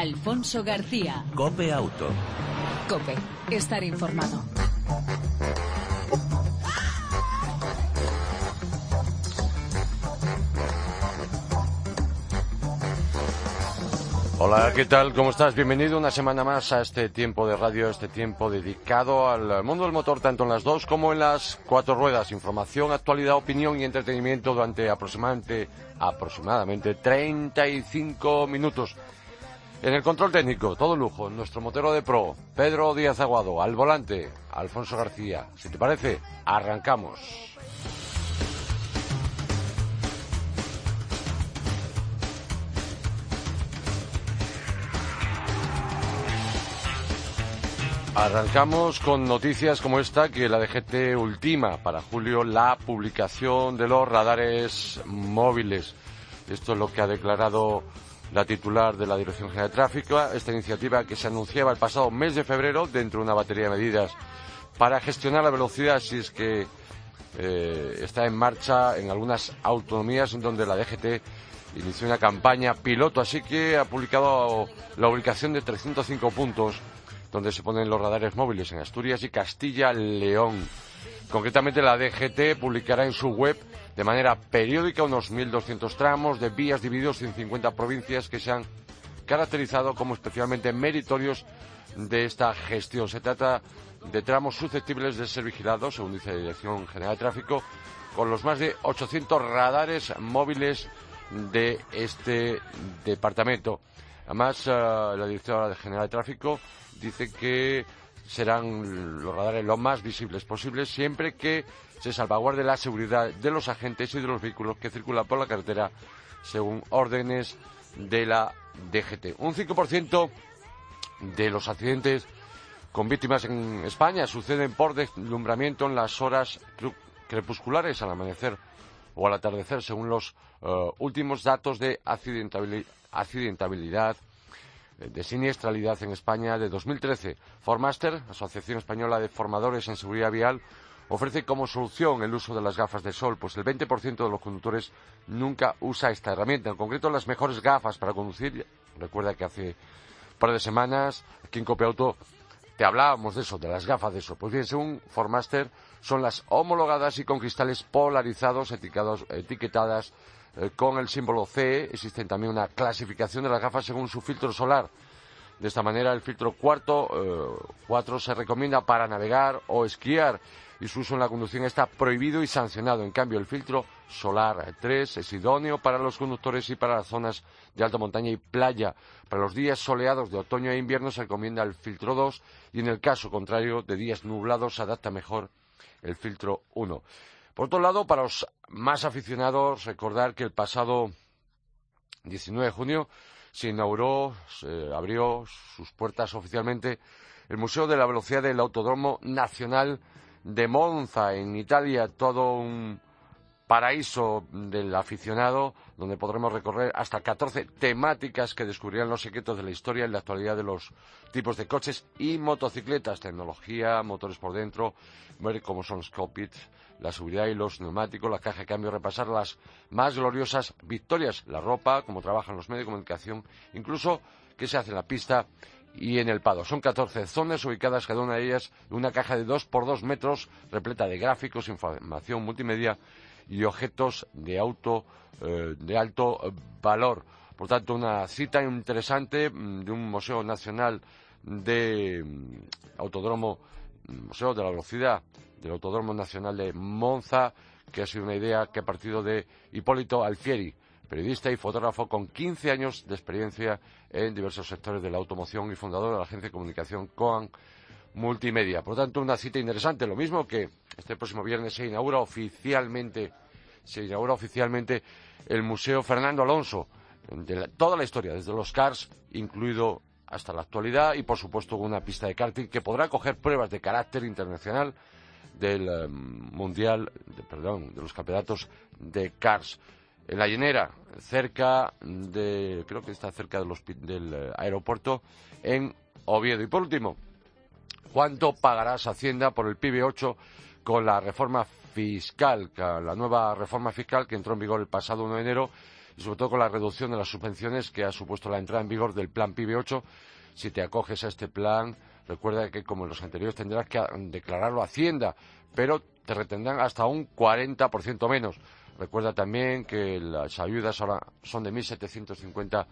Alfonso García. Cope Auto. Cope, estar informado. Hola, ¿qué tal? ¿Cómo estás? Bienvenido una semana más a este tiempo de radio, este tiempo dedicado al mundo del motor, tanto en las dos como en las cuatro ruedas. Información, actualidad, opinión y entretenimiento durante aproximadamente, aproximadamente 35 minutos. En el control técnico, todo lujo, nuestro motero de pro, Pedro Díaz Aguado, al volante, Alfonso García. Si te parece, arrancamos. Arrancamos con noticias como esta que la DGT ultima para julio la publicación de los radares móviles. Esto es lo que ha declarado la titular de la Dirección General de Tráfico. Esta iniciativa que se anunciaba el pasado mes de febrero dentro de una batería de medidas para gestionar la velocidad si es que eh, está en marcha en algunas autonomías en donde la DGT inició una campaña piloto. Así que ha publicado la ubicación de 305 puntos donde se ponen los radares móviles en Asturias y Castilla-León. Concretamente, la DGT publicará en su web de manera periódica unos 1.200 tramos de vías divididos en 50 provincias que se han caracterizado como especialmente meritorios de esta gestión. Se trata de tramos susceptibles de ser vigilados, según dice la Dirección General de Tráfico, con los más de 800 radares móviles de este departamento. Además, eh, la Dirección General de Tráfico dice que serán los radares lo más visibles posibles siempre que se salvaguarde la seguridad de los agentes y de los vehículos que circulan por la carretera según órdenes de la DGT. Un 5% de los accidentes con víctimas en España suceden por deslumbramiento en las horas crepusculares al amanecer o al atardecer, según los eh, últimos datos de accidentabilidad de siniestralidad en España de 2013. Formaster, Asociación Española de Formadores en Seguridad Vial, ofrece como solución el uso de las gafas de sol, pues el 20% de los conductores nunca usa esta herramienta. En concreto, las mejores gafas para conducir. Recuerda que hace un par de semanas aquí en Copiauto te hablábamos de eso, de las gafas de sol. Pues bien, según Formaster, son las homologadas y con cristales polarizados, etiquetadas eh, con el símbolo C. Existe también una clasificación de las gafas según su filtro solar. De esta manera, el filtro cuarto, eh, cuatro se recomienda para navegar o esquiar y su uso en la conducción está prohibido y sancionado. En cambio, el filtro solar 3 es idóneo para los conductores y para las zonas de alta montaña y playa. Para los días soleados de otoño e invierno se recomienda el filtro 2 y en el caso contrario de días nublados se adapta mejor el filtro 1. Por otro lado, para los más aficionados, recordar que el pasado 19 de junio se inauguró, se abrió sus puertas oficialmente el Museo de la Velocidad del Autodromo Nacional de Monza, en Italia, todo un paraíso del aficionado, donde podremos recorrer hasta 14 temáticas que descubrirán los secretos de la historia y la actualidad de los tipos de coches y motocicletas, tecnología, motores por dentro, ver cómo son los cockpits, la seguridad y los neumáticos, la caja de cambio, repasar las más gloriosas victorias, la ropa, cómo trabajan los medios de comunicación, incluso qué se hace en la pista y en el Pado. Son 14 zonas ubicadas cada una de ellas en una caja de 2 por 2 metros repleta de gráficos, información multimedia y objetos de auto eh, de alto valor. Por tanto, una cita interesante mm, de un Museo Nacional de mm, Autodromo, mm, Museo de la Velocidad del Autodromo Nacional de Monza, que ha sido una idea que ha partido de Hipólito Alfieri, periodista y fotógrafo con 15 años de experiencia en diversos sectores de la automoción y fundador de la agencia de comunicación Coan multimedia. Por lo tanto, una cita interesante. Lo mismo que este próximo viernes se inaugura oficialmente, se inaugura oficialmente el Museo Fernando Alonso, de toda la historia, desde los cars, incluido hasta la actualidad, y por supuesto una pista de karting que podrá coger pruebas de carácter internacional del eh, mundial, perdón, de los campeonatos de cars. En la llenera, cerca de, creo que está cerca del eh, aeropuerto en Oviedo. Y por último, ¿Cuánto pagarás Hacienda por el PIB 8 con la reforma fiscal, la nueva reforma fiscal que entró en vigor el pasado 1 de enero y sobre todo con la reducción de las subvenciones que ha supuesto la entrada en vigor del plan PIB 8. Si te acoges a este plan, recuerda que como en los anteriores tendrás que declararlo a Hacienda, pero te retendrán hasta un 40% menos. Recuerda también que las ayudas ahora son de 1.750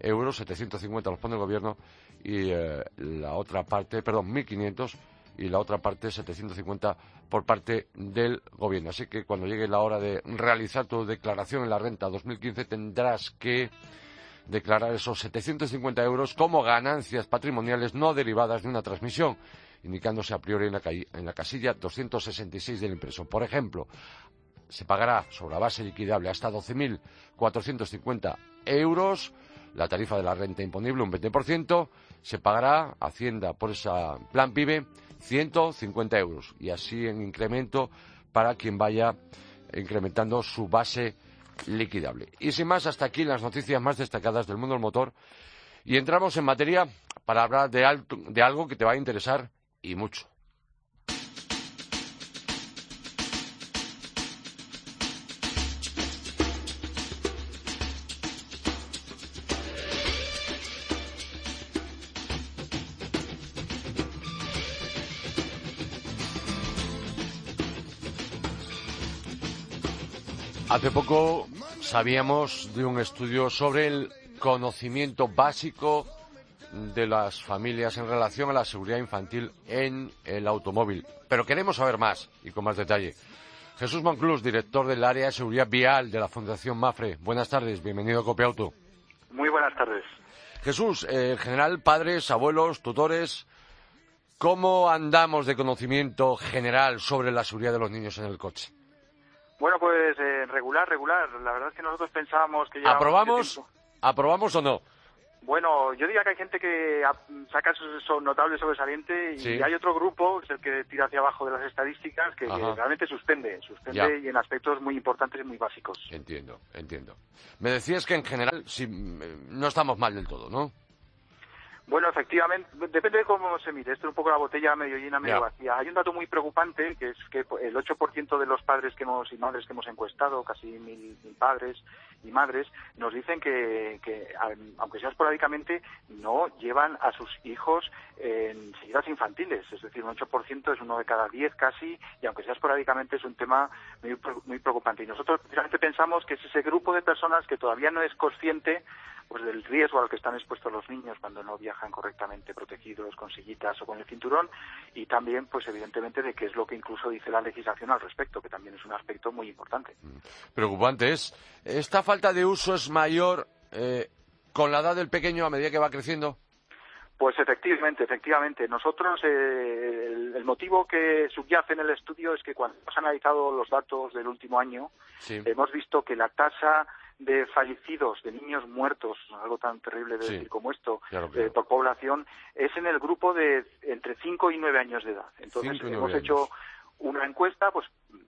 euros, 750 los pone el gobierno y eh, la otra parte, perdón, 1.500 y la otra parte 750 por parte del gobierno. Así que cuando llegue la hora de realizar tu declaración en la renta 2015 tendrás que declarar esos 750 euros como ganancias patrimoniales no derivadas de una transmisión, indicándose a priori en la, en la casilla 266 del impreso. Por ejemplo, se pagará sobre la base liquidable hasta 12.450 euros la tarifa de la renta imponible un 20%, se pagará Hacienda por ese plan PIBE 150 euros y así en incremento para quien vaya incrementando su base liquidable. Y sin más, hasta aquí las noticias más destacadas del mundo del motor y entramos en materia para hablar de, de algo que te va a interesar y mucho. Hace poco sabíamos de un estudio sobre el conocimiento básico de las familias en relación a la seguridad infantil en el automóvil. Pero queremos saber más y con más detalle. Jesús Monclús, director del área de seguridad vial de la Fundación Mafre. Buenas tardes, bienvenido a Copiauto. Muy buenas tardes. Jesús, eh, en general, padres, abuelos, tutores, ¿cómo andamos de conocimiento general sobre la seguridad de los niños en el coche? Bueno, pues eh, regular, regular. La verdad es que nosotros pensábamos que ya... ¿Aprobamos? ¿Aprobamos o no? Bueno, yo diría que hay gente que saca eso notable sobresaliente y hay otro grupo, que es el que tira hacia abajo de las estadísticas, que, realmente suspende, suspende y en aspectos muy importantes y muy básicos. Entiendo, entiendo. Me decías que en general sí, no estamos mal del todo, ¿no? Bueno, efectivamente, depende de cómo se mire. Esto es un poco la botella medio llena, medio vacía. Hay un dato muy preocupante, que es que el 8% de los padres que hemos, y madres que hemos encuestado, casi mil, padres y madres, nos dicen que, aunque sea esporádicamente, no llevan a sus hijos en seguidas infantiles. Es decir, un 8% es uno de cada 10 casi, y aunque sea esporádicamente, es un tema muy, muy preocupante. Y nosotros precisamente pensamos que es ese grupo de personas que todavía no es consciente pues del riesgo al que están expuestos los niños cuando no viajan correctamente protegidos con sillitas o con el cinturón y también pues evidentemente de qué es lo que incluso dice la legislación al respecto que también es un aspecto muy importante mm. preocupante es esta falta de uso es mayor eh, con la edad del pequeño a medida que va creciendo pues efectivamente, efectivamente. Nosotros, eh, el, motivo que subyace en el estudio es que cuando hemos analizado los datos del último año, hemos visto que la tasa de fallecidos, de niños muertos, algo tan terrible de decir como esto, eh, por población, es en el grupo de entre 5 y 9 años de edad. Entonces, hemos hecho una encuesta, pues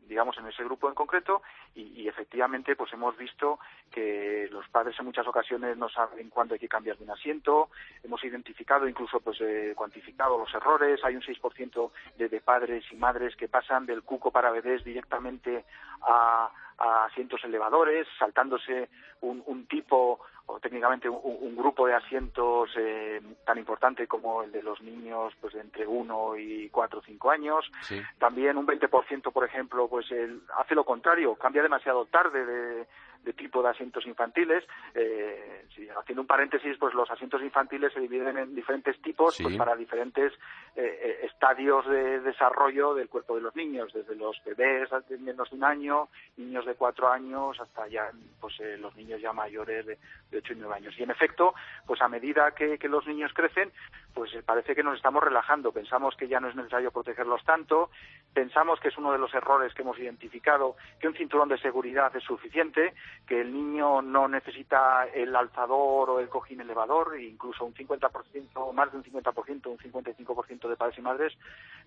digamos en ese grupo en concreto, y, efectivamente pues hemos visto que los padres en muchas ocasiones no saben cuándo hay que cambiar de un asiento, hemos identificado, incluso pues eh, cuantificado los errores, hay un 6% de, de padres y madres que pasan del cuco para bebés directamente a a asientos elevadores, saltándose un, un tipo o técnicamente un, grupo de asientos eh, tan importante como el de los niños pues de entre uno y cuatro o cinco años. También un 20%, por ejemplo, pues el, hace lo contrario, cambia demasiado tarde de, de tipo de asientos infantiles. Eh, haciendo un paréntesis, pues los asientos infantiles se dividen en diferentes tipos pues para diferentes eh, eh, estadios de desarrollo del cuerpo de los niños, desde los bebés de menos de un año, niños de cuatro años, hasta ya pues los niños ya mayores de, ocho y nueve años. Y en efecto, pues a medida que, que los niños crecen, pues parece que nos estamos relajando. Pensamos que ya no es necesario protegerlos tanto, pensamos que es uno de los errores que hemos identificado, que un cinturón de seguridad es suficiente, que el niño no necesita el alzador o el cojín elevador, e incluso un 50%, más de un 50%, un 55% de padres y madres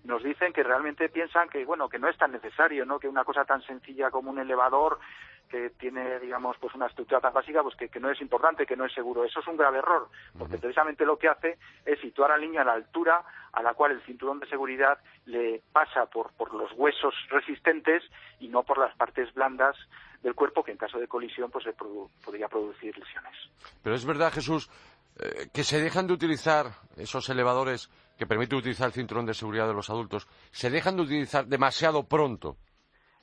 nos dicen que realmente piensan que, bueno, que no es tan necesario, ¿no? Que una cosa tan sencilla como un elevador que tiene, digamos, pues una estructura tan básica, pues que, no es importante, que no es seguro. Eso es un grave error, porque precisamente lo que hace es situar al niño a la altura a la cual el cinturón de seguridad le pasa por, por los huesos resistentes y no por las partes blandas del cuerpo, que en caso de colisión pues podría producir lesiones. Pero es verdad, Jesús, eh, que se dejan de utilizar esos elevadores que permiten utilizar el cinturón de seguridad de los adultos, se dejan de utilizar demasiado pronto.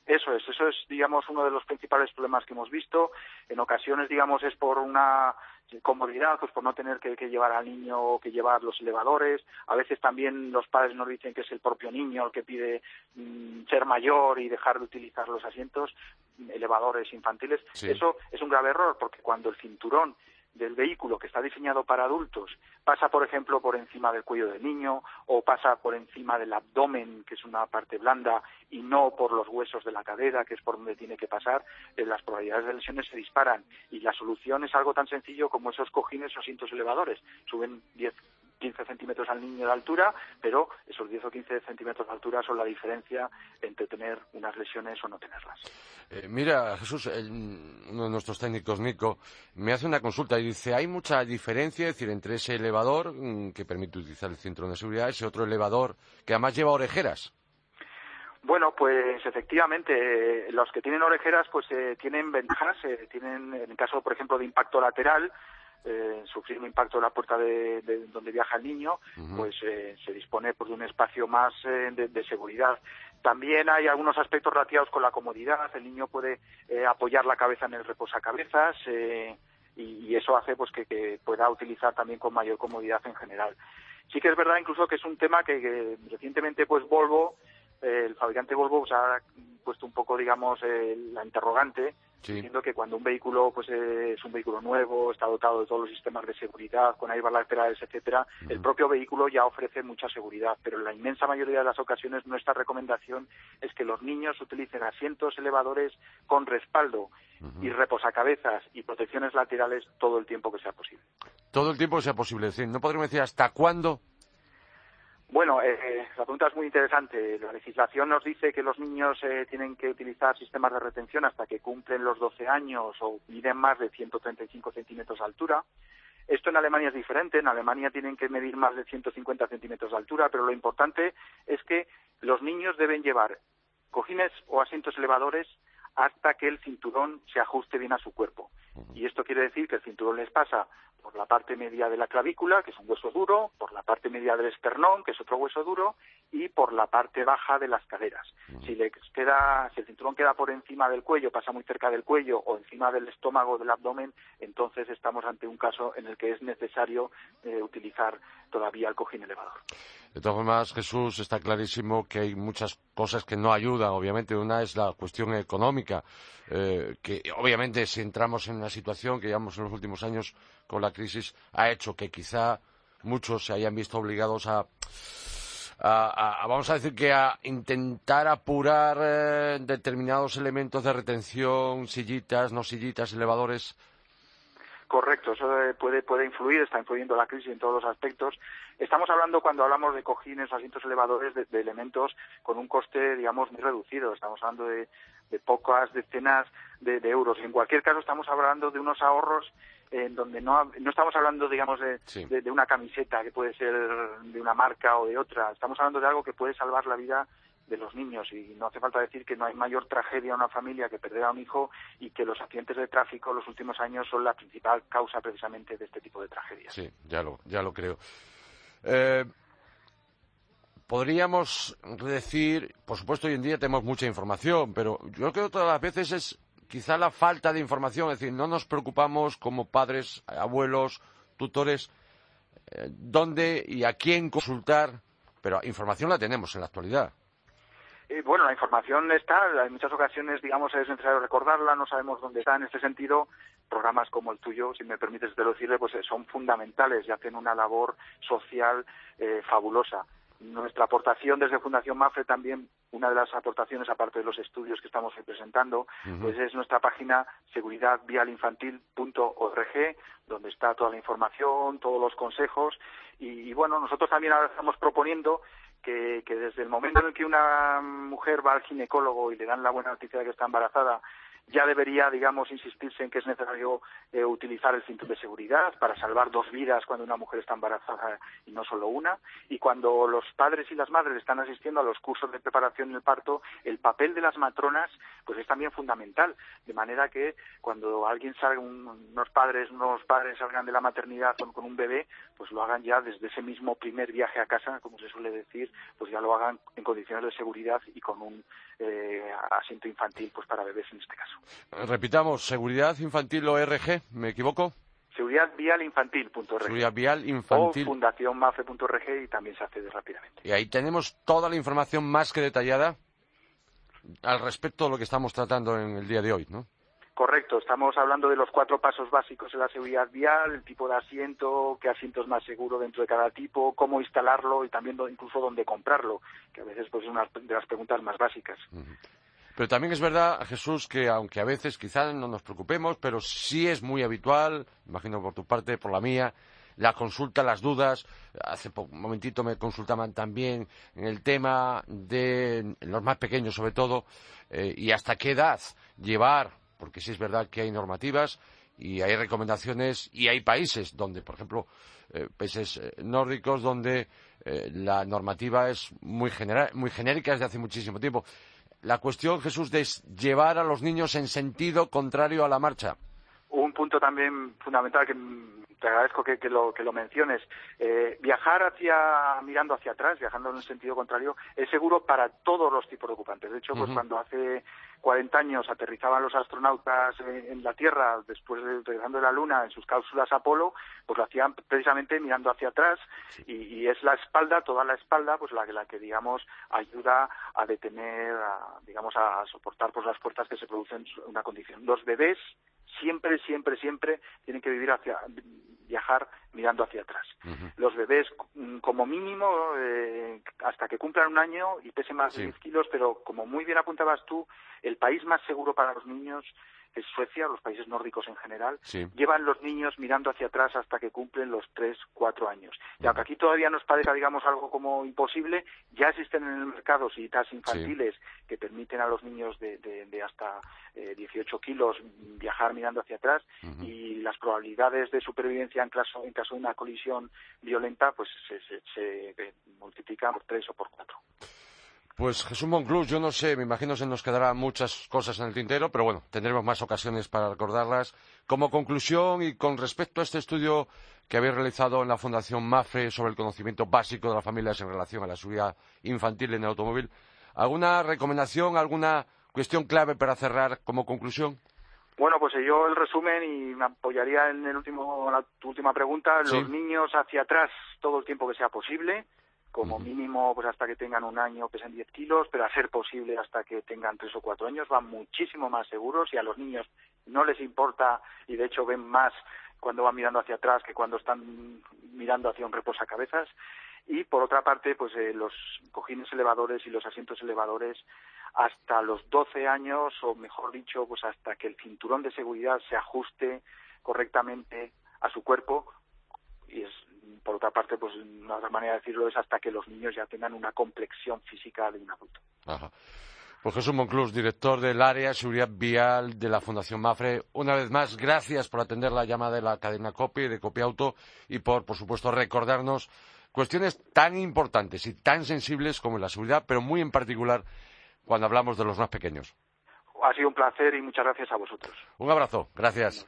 Eso es, eso es, digamos, uno de los principales problemas que hemos visto. En ocasiones, digamos, es por una comodidad, pues por no tener que, llevar al niño o que llevar los elevadores. A veces también los padres nos dicen que es el propio niño el que pide mm, ser mayor y dejar de utilizar los asientos, elevadores infantiles. Eso es un grave error, porque cuando el cinturón del vehículo que está diseñado para adultos pasa, por ejemplo, por encima del cuello del niño o pasa por encima del abdomen, que es una parte blanda, y no por los huesos de la cadera, que es por donde tiene que pasar, eh, las probabilidades de lesiones se disparan. Y la solución es algo tan sencillo como esos cojines o asientos elevadores. Suben 10 15 centímetros al niño de altura, pero esos 10 o 15 centímetros de altura son la diferencia entre tener unas lesiones o no tenerlas. Eh, mira, Jesús, uno de nuestros técnicos, Nico, me hace una consulta y dice, hay mucha diferencia decir, entre ese elevador mm, que permite utilizar el cinturón de seguridad y ese otro elevador que además lleva orejeras. Bueno, pues efectivamente, eh, los que tienen orejeras pues eh, tienen ventajas, tienen, en el caso, por ejemplo, de impacto lateral, eh, sufrir un impacto en la puerta de, donde viaja el niño, pues eh, se dispone pues, de un espacio más eh, de, seguridad. También hay algunos aspectos relacionados con la comodidad. El niño puede eh, apoyar la cabeza en el reposacabezas y, y, eso hace pues que, pueda utilizar también con mayor comodidad en general. Sí que es verdad incluso que es un tema que, recientemente pues Volvo, el fabricante Volvo pues, ha puesto un poco digamos la interrogante diciendo que cuando un vehículo pues es un vehículo nuevo, está dotado de todos los sistemas de seguridad, con airbags laterales, etcétera, el propio vehículo ya ofrece mucha seguridad, pero en la inmensa mayoría de las ocasiones nuestra recomendación es que los niños utilicen asientos elevadores con respaldo y reposacabezas y protecciones laterales todo el tiempo que sea posible. Todo el tiempo que sea posible, es decir, no podríamos decir hasta cuándo bueno, eh, la pregunta es muy interesante. La legislación nos dice que los niños eh, tienen que utilizar sistemas de retención hasta que cumplen los 12 años o miden más de 135 centímetros de altura. Esto en Alemania es diferente. En Alemania tienen que medir más de 150 centímetros de altura, pero lo importante es que los niños deben llevar cojines o asientos elevadores hasta que el cinturón se ajuste bien a su cuerpo. Y esto quiere decir que el cinturón les pasa por la parte media de la clavícula, que es un hueso duro, por la parte media del esternón, que es otro hueso duro, y por la parte baja de las caderas. Si, le queda, si el cinturón queda por encima del cuello, pasa muy cerca del cuello o encima del estómago del abdomen, entonces estamos ante un caso en el que es necesario eh, utilizar todavía el cojín elevador. De todas formas, Jesús, está clarísimo que hay muchas cosas que no ayudan. Obviamente, una es la cuestión económica, eh, que obviamente si entramos en una situación que llevamos en los últimos años con la crisis, ha hecho que quizá muchos se hayan visto obligados a, vamos a decir que a intentar apurar eh, determinados elementos de retención, sillitas, no sillitas, elevadores, Correcto, eso puede, puede influir, está influyendo la crisis en todos los aspectos. Estamos hablando, cuando hablamos de cojines asientos elevadores, de, elementos con un coste, digamos, muy reducido. Estamos hablando de, pocas decenas de, euros. En cualquier caso, estamos hablando de unos ahorros en donde no, no estamos hablando, digamos, de, de, una camiseta que puede ser de una marca o de otra. Estamos hablando de algo que puede salvar la vida de los niños y no hace falta decir que no hay mayor tragedia en una familia que perder a un hijo y que los accidentes de tráfico en los últimos años son la principal causa precisamente de este tipo de tragedias. Sí, ya lo, ya lo creo. Eh, podríamos decir, por supuesto hoy en día tenemos mucha información, pero yo creo que todas las veces es quizá la falta de información, es decir, no nos preocupamos como padres, abuelos, tutores, eh, dónde y a quién consultar, pero información la tenemos en la actualidad bueno, la información está, en muchas ocasiones, digamos, es necesario recordarla, no sabemos dónde está. En este sentido, programas como el tuyo, si me permites decirle, pues eh, son fundamentales y hacen una labor social eh, fabulosa. Nuestra aportación desde Fundación MAFRE también, una de las aportaciones, aparte de los estudios que estamos presentando, pues es nuestra página seguridadvialinfantil.org, donde está toda la información, todos los consejos. Y, y bueno, nosotros también ahora estamos proponiendo que, desde el momento en el que una mujer va al ginecólogo y le dan la buena noticia de que está embarazada ya debería, digamos, insistirse en que es necesario eh, utilizar el cinturón de seguridad para salvar dos vidas cuando una mujer está embarazada y no solo una. Y cuando los padres y las madres están asistiendo a los cursos de preparación del parto, el papel de las matronas pues es también fundamental. De manera que cuando alguien salga, unos padres, unos padres salgan de la maternidad con un bebé, pues lo hagan ya desde ese mismo primer viaje a casa, como se suele decir, pues ya lo hagan en condiciones de seguridad y con un eh, asiento infantil pues para bebés en este caso. Repitamos, seguridad infantil ORG, ¿me equivoco? Seguridad vial infantil.org. Seguridad vial infantil. O fundacionmafe.org y también se accede rápidamente. Y ahí tenemos toda la información más que detallada al respecto de lo que estamos tratando en el día de hoy, ¿no? Correcto, estamos hablando de los cuatro pasos básicos en la seguridad vial, el tipo de asiento, qué asiento es más seguro dentro de cada tipo, cómo instalarlo y también incluso dónde comprarlo, que a veces pues, es una de las preguntas más básicas. Pero también es verdad, Jesús, que aunque a veces quizás no nos preocupemos, pero sí es muy habitual, imagino por tu parte, por la mía, la consulta, las dudas. Hace un momentito me consultaban también en el tema de los más pequeños, sobre todo, eh, y hasta qué edad llevar porque sí es verdad que hay normativas y hay recomendaciones y hay países donde, por ejemplo, eh, países eh, nórdicos donde eh, la normativa es muy, muy genérica desde hace muchísimo tiempo. La cuestión, Jesús, de llevar a los niños en sentido contrario a la marcha. Un punto también fundamental que te agradezco que, lo, que lo menciones. viajar hacia, mirando hacia atrás, viajando en un sentido contrario, es seguro para todos los tipos de ocupantes. De hecho, pues cuando hace 40 años aterrizaban los astronautas en, la Tierra después de de la Luna en sus cápsulas Apolo, pues lo hacían precisamente mirando hacia atrás y, es la espalda, toda la espalda, pues la, la que digamos ayuda a detener, digamos a soportar pues las fuerzas que se producen en una condición. Los bebés siempre, siempre, siempre tienen que vivir hacia viajar mirando hacia atrás. Los bebés, mm, como mínimo, eh, hasta que cumplan un año y pesen más de 10 kilos, pero como muy bien apuntabas tú, el país más seguro para los niños es Suecia, los países nórdicos en general, llevan los niños mirando hacia atrás hasta que cumplen los tres, cuatro años. Y aunque aquí todavía nos parezca, digamos, algo como imposible, ya existen en el mercado citas infantiles que permiten a los niños de, de, hasta eh, 18 kilos viajar mirando hacia atrás y las probabilidades de supervivencia en caso, en caso de una colisión violenta pues se, se, se multiplican por tres o por cuatro. Pues Jesús Monclús, yo no sé, me imagino se nos quedarán muchas cosas en el tintero, pero bueno, tendremos más ocasiones para recordarlas. Como conclusión y con respecto a este estudio que habéis realizado en la Fundación MAFRE sobre el conocimiento básico de las familias en relación a la seguridad infantil en el automóvil, ¿alguna recomendación, alguna cuestión clave para cerrar como conclusión? Bueno, pues yo el resumen y me apoyaría en el último, la, tu última pregunta, los niños hacia atrás todo el tiempo que sea posible, como mínimo pues hasta que tengan un año pesen 10 kilos, pero a ser posible hasta que tengan tres o cuatro años van muchísimo más seguros y a los niños no les importa y de hecho ven más cuando van mirando hacia atrás que cuando están mirando hacia un reposacabezas. Y por otra parte pues eh, los cojines elevadores y los asientos elevadores hasta los 12 años o mejor dicho pues hasta que el cinturón de seguridad se ajuste correctamente a su cuerpo y es por otra parte, pues una otra manera de decirlo es hasta que los niños ya tengan una complexión física de un adulto. Ajá. Pues Jesús Monclús, director del área de seguridad vial de la Fundación Mafre, una vez más, gracias por atender la llamada de la cadena COPI, de COPI Auto, y por, por supuesto, recordarnos cuestiones tan importantes y tan sensibles como la seguridad, pero muy en particular cuando hablamos de los más pequeños. Ha sido un placer y muchas gracias a vosotros. Un abrazo. Gracias.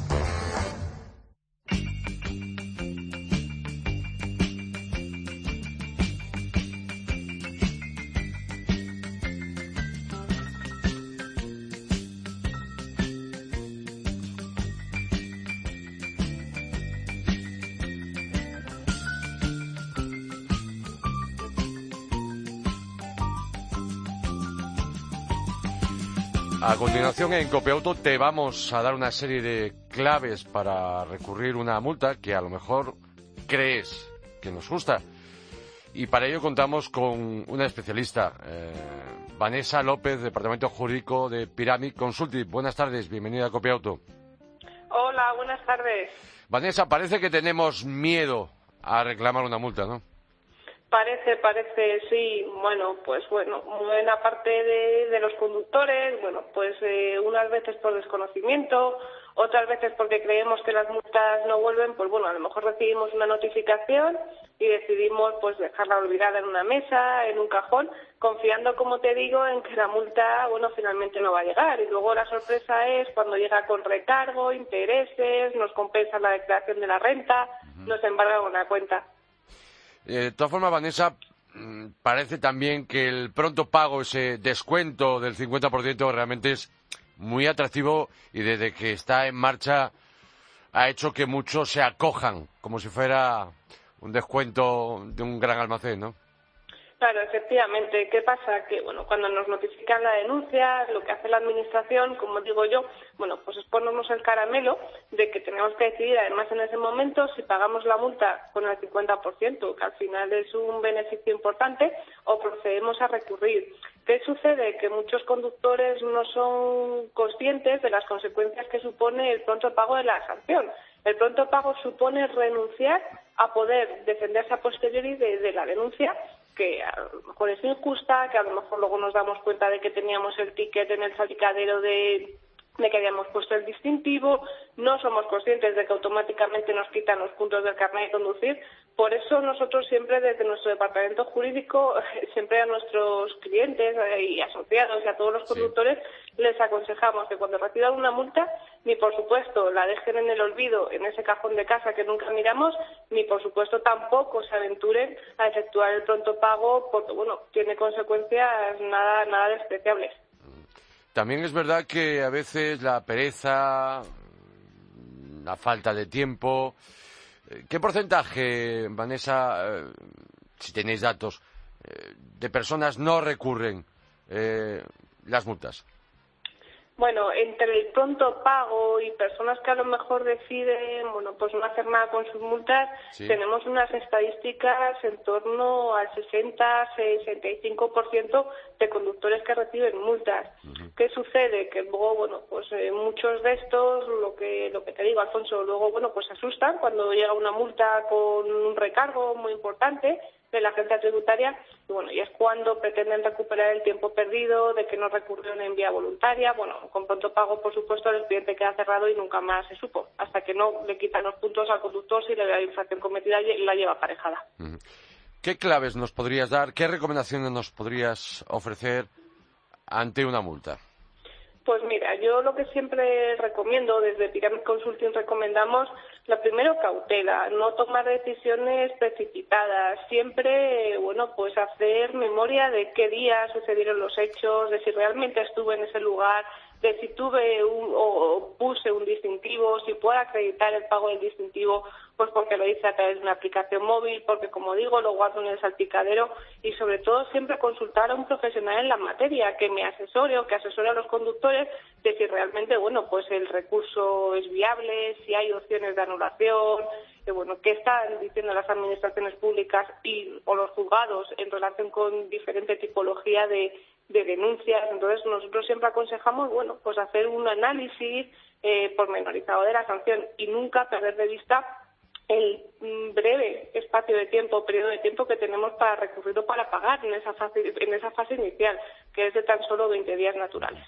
Continuación, en Copiauto te vamos a dar una serie de claves para recurrir una multa que a lo mejor crees que nos gusta. Y para ello contamos con una especialista, eh, Vanessa López, Departamento Jurídico de Pyramid Consulting. Buenas tardes, bienvenida a Copiauto. Hola, buenas tardes. Vanessa, parece que tenemos miedo a reclamar una multa, ¿no? Parece, parece, sí. Bueno, pues bueno, buena parte de, de los conductores, bueno, pues eh, unas veces por desconocimiento, otras veces porque creemos que las multas no vuelven, pues bueno, a lo mejor recibimos una notificación y decidimos pues dejarla olvidada en una mesa, en un cajón, confiando, como te digo, en que la multa, bueno, finalmente no va a llegar. Y luego la sorpresa es cuando llega con recargo, intereses, nos compensa la declaración de la renta, nos embarga una cuenta. Eh, de todas formas, Vanessa, mm, parece también que el pronto pago, ese descuento del 50%, realmente es muy atractivo y desde que está en marcha ha hecho que muchos se acojan como si fuera un descuento de un gran almacén, ¿no? Claro, efectivamente. ¿Qué pasa? Que, bueno, cuando nos notifican la denuncia, lo que hace la Administración, como digo yo, bueno, pues es ponernos el caramelo de que tenemos que decidir, además, en ese momento, si pagamos la multa con el 50%, que al final es un beneficio importante, o procedemos a recurrir. ¿Qué sucede? Que muchos conductores no son conscientes de las consecuencias que supone el pronto pago de la sanción. El pronto pago supone renunciar a poder defenderse a posteriori de la denuncia que a lo mejor es injusta, que a lo mejor luego nos damos cuenta de que teníamos el ticket en el salpicadero de de que habíamos puesto el distintivo, no somos conscientes de que automáticamente nos quitan los puntos del carnet de conducir. Por eso nosotros siempre desde nuestro departamento jurídico, siempre a nuestros clientes eh, y asociados y a todos los conductores les aconsejamos que cuando reciban una multa, ni por supuesto la dejen en el olvido en ese cajón de casa que nunca miramos, ni por supuesto tampoco se aventuren a efectuar el pronto pago porque bueno, tiene consecuencias nada nada despreciables. También es verdad que a veces la pereza, la falta de tiempo. Eh, ¿Qué porcentaje, Vanessa, eh, si tenéis datos, eh, de personas no recurren las multas? Bueno, entre el pronto pago y personas que a lo mejor deciden, bueno, pues no hacer nada con sus multas, tenemos unas estadísticas en torno al 60-65% de conductores que reciben multas. ¿Qué sucede? Que luego, bueno, pues eh, muchos de estos, lo que, lo que te digo, Alfonso, luego, bueno, pues se asustan cuando llega una multa con un recargo muy importante de la agencia tributaria y bueno, y es cuando pretenden recuperar el tiempo perdido, de que no recurrieron en vía voluntaria, bueno, con pronto pago, por supuesto, el cliente queda cerrado y nunca más se supo, hasta que no le quitan los puntos al conductor si la infracción cometida la lleva aparejada. ¿Qué claves nos podrías dar, qué recomendaciones nos podrías ofrecer ante una multa? Pues mira, yo lo que siempre recomiendo, desde Pyramid Consulting recomendamos, la primero cautela, no tomar decisiones precipitadas, siempre, bueno, pues hacer memoria de qué día sucedieron los hechos, de si realmente estuve en ese lugar, de si tuve un, o, puse un distintivo, si puedo acreditar el pago del distintivo, pues porque lo hice a través de una aplicación móvil, porque como digo, lo guardo en el salpicadero y sobre todo siempre consultar a un profesional en la materia que me asesore o que asesore a los conductores de si realmente, bueno, pues el recurso es viable, si hay opciones de anulación, que bueno, qué están diciendo las administraciones públicas y o los juzgados en relación con diferente tipología de de denuncias. Entonces, nosotros siempre aconsejamos, bueno, pues hacer un análisis eh, pormenorizado de la sanción y nunca perder de vista el mm, breve espacio de tiempo, periodo de tiempo que tenemos para recurrir o para pagar en esa fase, en esa fase inicial, que es de tan solo 20 días naturales.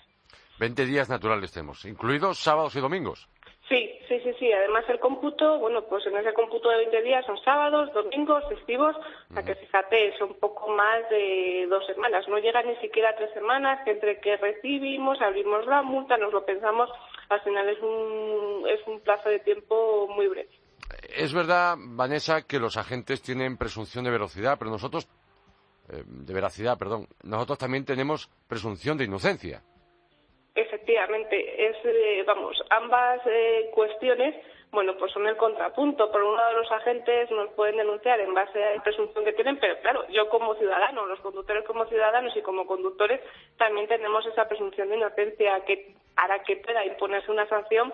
20 días naturales tenemos, incluidos sábados y domingos. Sí, sí, sí, sí. Además el cómputo, bueno, pues en ese cómputo de 20 días son sábados, domingos, festivos, o sea que fíjate, son poco más de dos semanas. No llega ni siquiera a tres semanas, que entre que recibimos, abrimos la multa, nos lo pensamos, al final es un, es un plazo de tiempo muy breve. Es verdad, Vanessa, que los agentes tienen presunción de velocidad, pero nosotros, eh, de veracidad, perdón, nosotros también tenemos presunción de inocencia. Efectivamente, es, eh, vamos, ambas eh, cuestiones, bueno, pues son el contrapunto. Por un lado, los agentes nos pueden denunciar en base a la presunción que tienen, pero claro, yo como ciudadano, los conductores como ciudadanos y como conductores también tenemos esa presunción de inocencia que hará que pueda imponerse una sanción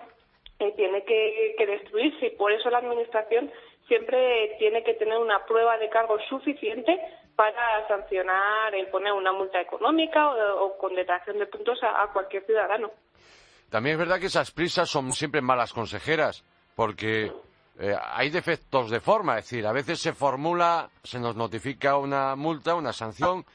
que tiene que, que destruirse y por eso la Administración siempre tiene que tener una prueba de cargo suficiente para sancionar el poner una multa económica o, con detracción de puntos a, cualquier ciudadano. También es verdad que esas prisas son siempre malas consejeras, porque eh, hay defectos de forma, es decir, a veces se formula, se nos notifica una multa, una sanción,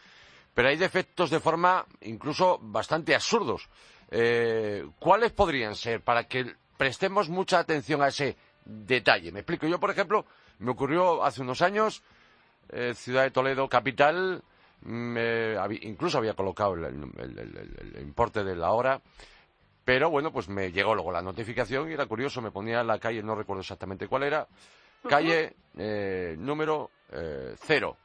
pero hay defectos de forma incluso bastante absurdos. Eh, ¿Cuáles podrían ser para que prestemos mucha atención a ese detalle? Me explico. Yo, por ejemplo, me ocurrió hace unos años, eh, Ciudad de Toledo, capital, incluso había colocado el, importe de la hora, pero bueno, pues me llegó luego la notificación y era curioso, me ponía la calle, no recuerdo exactamente cuál era, calle eh, número eh, cero.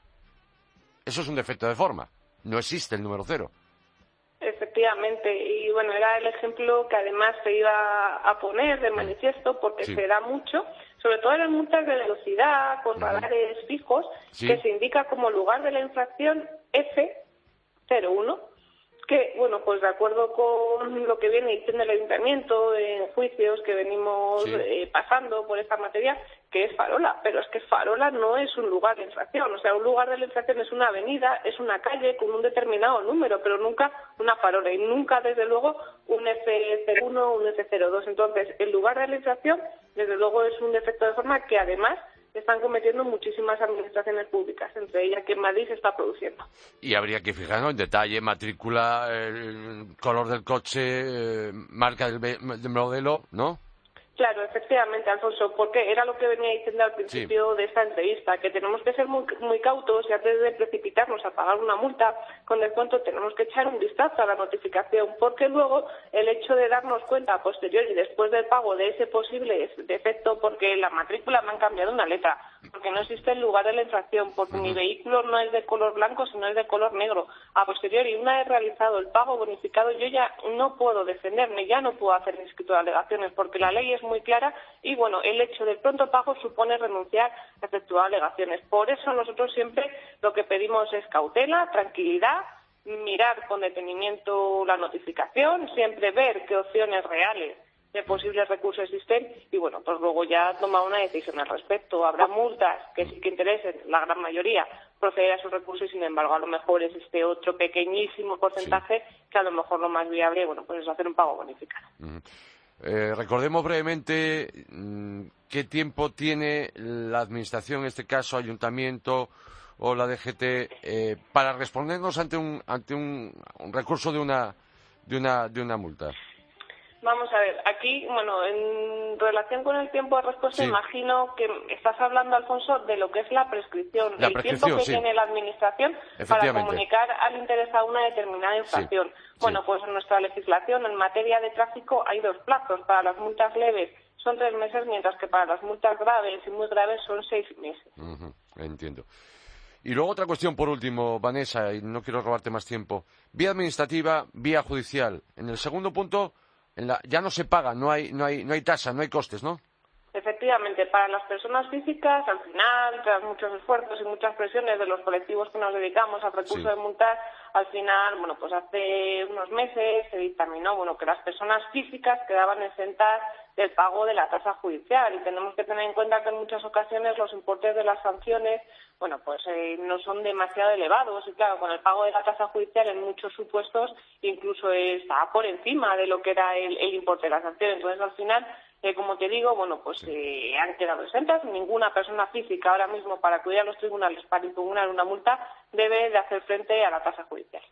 Eso es un defecto de forma. No existe el número cero. Efectivamente, y bueno, era el ejemplo que además se iba a poner de manifiesto porque se da mucho, sobre todo en las multas de velocidad con radares fijos, que se indica como lugar de la infracción F01 que, bueno, pues de acuerdo con lo que viene diciendo el ayuntamiento en juicios que venimos eh, pasando por esta materia, que es farola, pero es que farola no es un lugar de infracción, o sea, un lugar de la infracción es una avenida, es una calle con un determinado número, pero nunca una farola. Y nunca, desde luego, un F01 o un F02. Entonces, el lugar de la infracción, desde luego, es un defecto de forma que además están cometiendo muchísimas administraciones públicas, entre ellas que en Madrid se está produciendo. Y habría que fijarnos en detalle, matrícula, el color del coche, eh, marca del modelo, ¿no? Claro, efectivamente, Alfonso, porque era lo que venía diciendo al principio de esta entrevista, que tenemos que ser muy, cautos y antes de precipitarnos a pagar una multa con descuento tenemos que echar un vistazo a la notificación, porque luego el hecho de darnos cuenta a posteriori, después del pago de ese posible defecto, porque la matrícula me han cambiado una letra, porque no existe el lugar de la infracción, porque mi vehículo no es de color blanco, sino es de color negro. A posteriori, una vez realizado el pago bonificado, yo ya no puedo defenderme, ya no puedo hacer escrito de alegaciones, porque la ley es muy clara y, bueno, el hecho del pronto pago supone renunciar a efectuar alegaciones. Por eso nosotros siempre lo que pedimos es cautela, tranquilidad, mirar con detenimiento la notificación, siempre ver qué opciones reales de posibles recursos existen y bueno, pues luego ya toma una decisión al respecto. Habrá multas que sí que interesen, la gran mayoría, proceder a esos recursos y sin embargo a lo mejor es este otro pequeñísimo porcentaje que a lo mejor lo más viable, bueno, pues es hacer un pago bonificado. Eh, recordemos brevemente mm, qué tiempo tiene la Administración, en este caso Ayuntamiento o la DGT, eh, para respondernos ante un, ante un, recurso de una, de una, de una multa. Vamos a ver, aquí, bueno, en relación con el tiempo de respuesta, imagino que estás hablando, Alfonso, de lo que es la prescripción, el tiempo que tiene la Administración para comunicar al interesado una determinada infracción. Bueno, pues en nuestra legislación en materia de tráfico hay dos plazos. Para las multas leves son tres meses, mientras que para las multas graves y muy graves son seis meses. Entiendo. Y luego otra cuestión, por último, Vanessa, y no quiero robarte más tiempo. Vía administrativa, vía judicial. En el segundo punto ya no se paga, no hay, no hay, no hay tasa, no hay costes, ¿no? Efectivamente, para las personas físicas, al final, tras muchos esfuerzos y muchas presiones de los colectivos que nos dedicamos al recurso de multas, al final, bueno, pues hace unos meses se dictaminó, bueno, que las personas físicas quedaban exentas del pago de la tasa judicial y tenemos que tener en cuenta que en muchas ocasiones los importes de las sanciones, bueno, pues eh, no son demasiado elevados y claro, con el pago de la tasa judicial en muchos supuestos incluso está por encima de lo que era el, el importe de la sanción. Entonces, al final, eh, como te digo, bueno, pues eh, han quedado exentas. Ninguna persona física ahora mismo para acudir a los tribunales para impugnar una multa debe de hacer frente a la tasa judicial.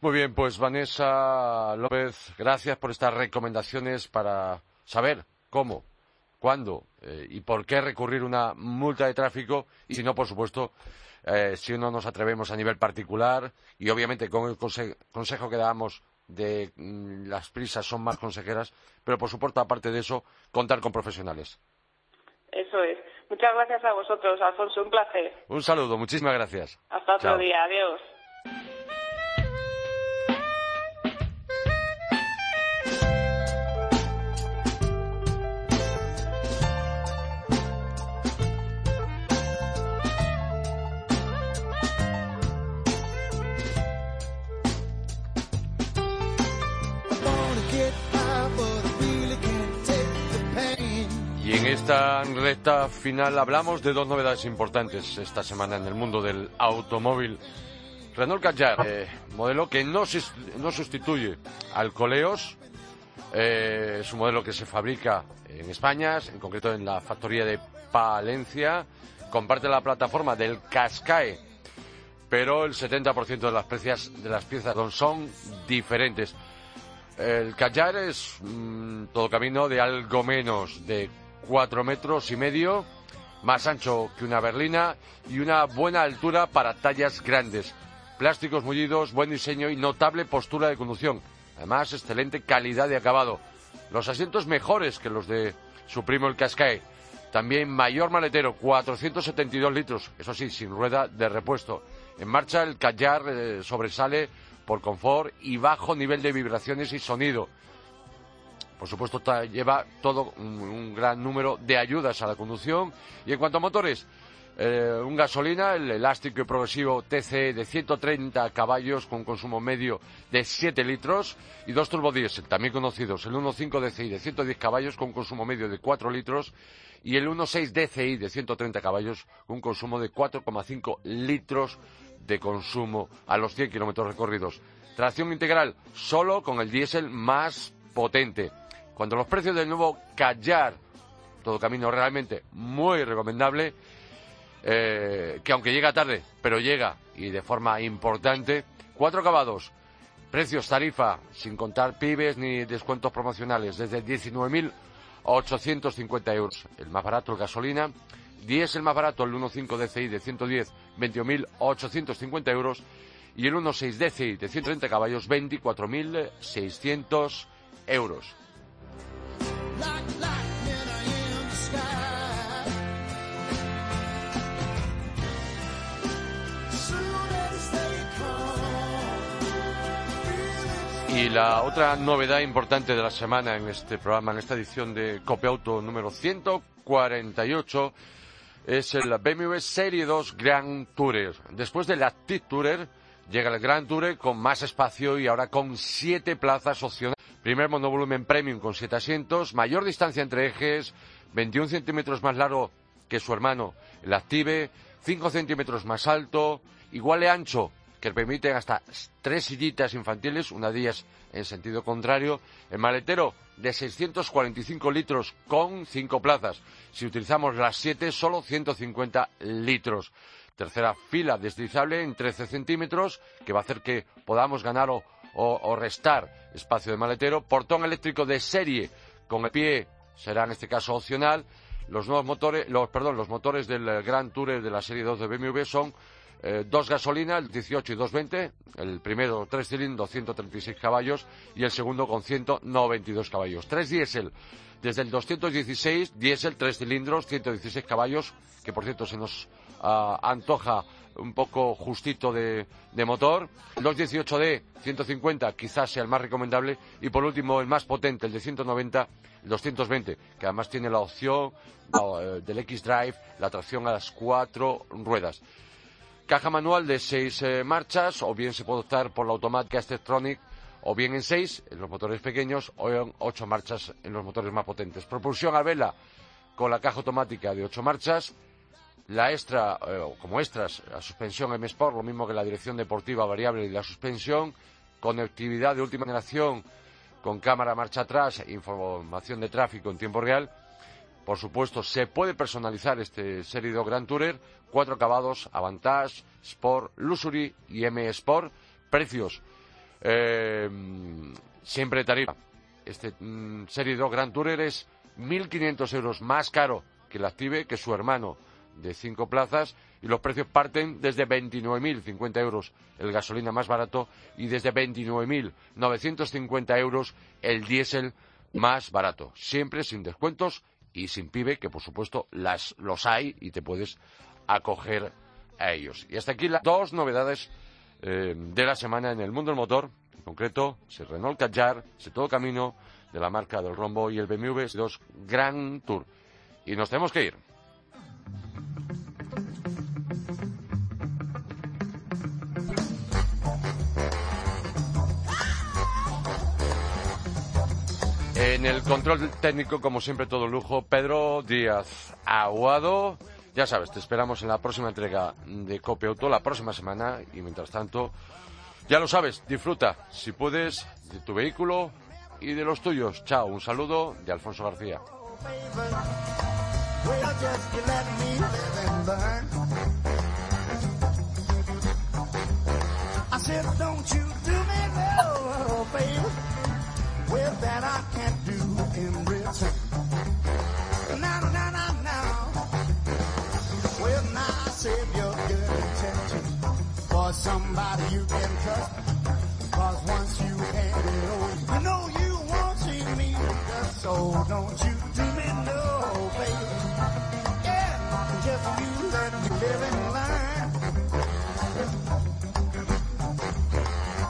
Muy bien, pues Vanessa López, gracias por estas recomendaciones para saber cómo, cuándo eh, y por qué recurrir una multa de tráfico y si no, por supuesto, si no nos atrevemos a nivel particular y obviamente con el consejo que damos de mm, las prisas son más consejeras, pero por supuesto, aparte de eso, contar con profesionales. Eso es. Muchas gracias a vosotros, Alfonso. Un placer. Un saludo. Muchísimas gracias. Hasta otro día. Adiós. Esta recta final hablamos de dos novedades importantes esta semana en el mundo del automóvil. Renault Kadjar, eh, modelo que no, sustituye al Coleos, Eh, es un modelo que se fabrica en España, en concreto en la factoría de Palencia. Comparte la plataforma del Cascae, pero el 70% de las, piezas, de las piezas son diferentes. El Callar es mm, todo camino de algo menos de 4 metros y medio, más ancho que una berlina y una buena altura para tallas grandes. Plásticos mullidos, buen diseño y notable postura de conducción. Además, excelente calidad de acabado. Los asientos mejores que los de su primo el Cascae. También mayor maletero, 472 litros, eso sí, sin rueda de repuesto. En marcha el Callar eh, sobresale por confort y bajo nivel de vibraciones y sonido. Por supuesto, lleva todo un, gran número de ayudas a la conducción. Y en cuanto a motores, eh, un gasolina, el elástico y progresivo TC de 130 caballos con consumo medio de 7 litros y dos turbodiesel, también conocidos, el 1.5 DCI de 110 caballos con consumo medio de 4 litros y el 1.6 DCI de 130 caballos con consumo de 4,5 litros de consumo a los 100 kilómetros recorridos. Tracción integral solo con el diésel más potente. Cuando los precios del nuevo Callar, todo camino realmente muy recomendable, eh, que aunque llega tarde, pero llega y de forma importante, cuatro acabados, precios tarifa, sin contar pibes ni descuentos promocionales, desde 19.850 euros. El más barato, el gasolina, el más barato, el 1.5 DCI de 110, 21.850 euros. Y el 1.6 DCI de 130 caballos, 24.600 euros. Y la otra novedad importante de la semana en este programa, en esta edición de Auto número 148, es el BMW Serie 2 Grand Tourer. Después del Active Tourer, llega el Grand Tourer con más espacio y ahora con siete plazas opcionales. Primer monovolumen premium con siete asientos, mayor distancia entre ejes, 21 centímetros más largo que su hermano, el Active, 5 centímetros más alto, igual de ancho, que permiten hasta tres sillitas infantiles, una de ellas en sentido contrario, el maletero de 645 litros con cinco plazas. Si utilizamos las siete, solo 150 litros. Tercera fila deslizable en 13 centímetros, que va a hacer que podamos ganar o, restar espacio de maletero. Portón eléctrico de serie con el pie será en este caso opcional. Los nuevos motores, los, perdón, los motores del Grand Tourer de la serie 2 de BMW son eh, dos gasolinas, el 18 y 220, el primero tres cilindros, 136 caballos y el segundo con 192 caballos. Tres diésel, desde el 216, diésel, tres cilindros, 116 caballos, que por cierto se nos ah, antoja un poco justito de, motor. El 218D 150 quizás sea el más recomendable. Y por último, el más potente, el de 190, el 220, que además tiene la opción eh, del X-Drive, la tracción a las cuatro ruedas. Caja manual de seis eh, marchas, o bien se puede optar por la automática Steptronic, o bien en seis, en los motores pequeños, o en ocho marchas en los motores más potentes. Propulsión a vela con la caja automática de ocho marchas. La extra, eh, como extras, la suspensión M-Sport, lo mismo que la dirección deportiva variable y la suspensión. Conectividad de última generación con cámara marcha atrás, información de tráfico en tiempo real por supuesto, se puede personalizar este Serie 2 Grand Tourer, cuatro acabados, Avantage, Sport, Luxury y M Sport, precios eh, siempre tarifa. Este mm, Serie 2 Grand Tourer es 1.500 euros más caro que el Active, que su hermano de cinco plazas, y los precios parten desde 29.050 euros el gasolina más barato y desde 29.950 euros el diésel más barato, siempre sin descuentos y sin pibe, que por supuesto las, los hay y te puedes acoger a ellos. Y hasta aquí las dos novedades eh, de la semana en el mundo del motor, en concreto, el Renault Kadjar, ese todo camino de la marca del rombo y el BMW 2 Grand Tour. Y nos tenemos que ir. En el control técnico, como siempre, todo lujo, Pedro Díaz Aguado. Ya sabes, te esperamos en la próxima entrega de Copia Auto, la próxima semana. Y mientras tanto, ya lo sabes, disfruta, si puedes, de tu vehículo y de los tuyos. Chao, un saludo de Alfonso García. Good intentions for somebody you can trust. Cause once you hand it over, you know you won't see me so don't you do me no, baby. Yeah, just you let me live in line.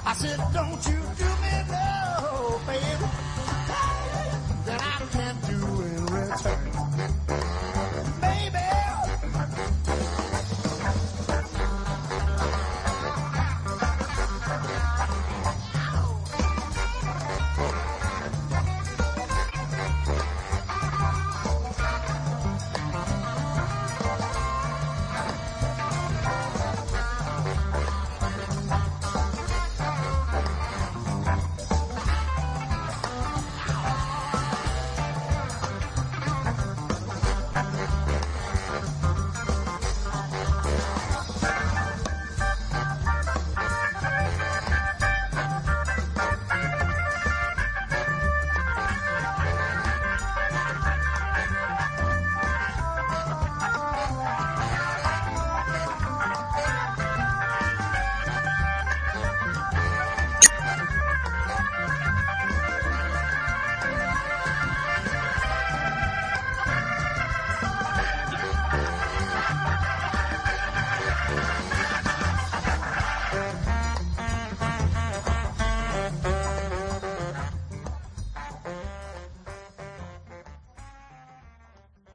I said, don't you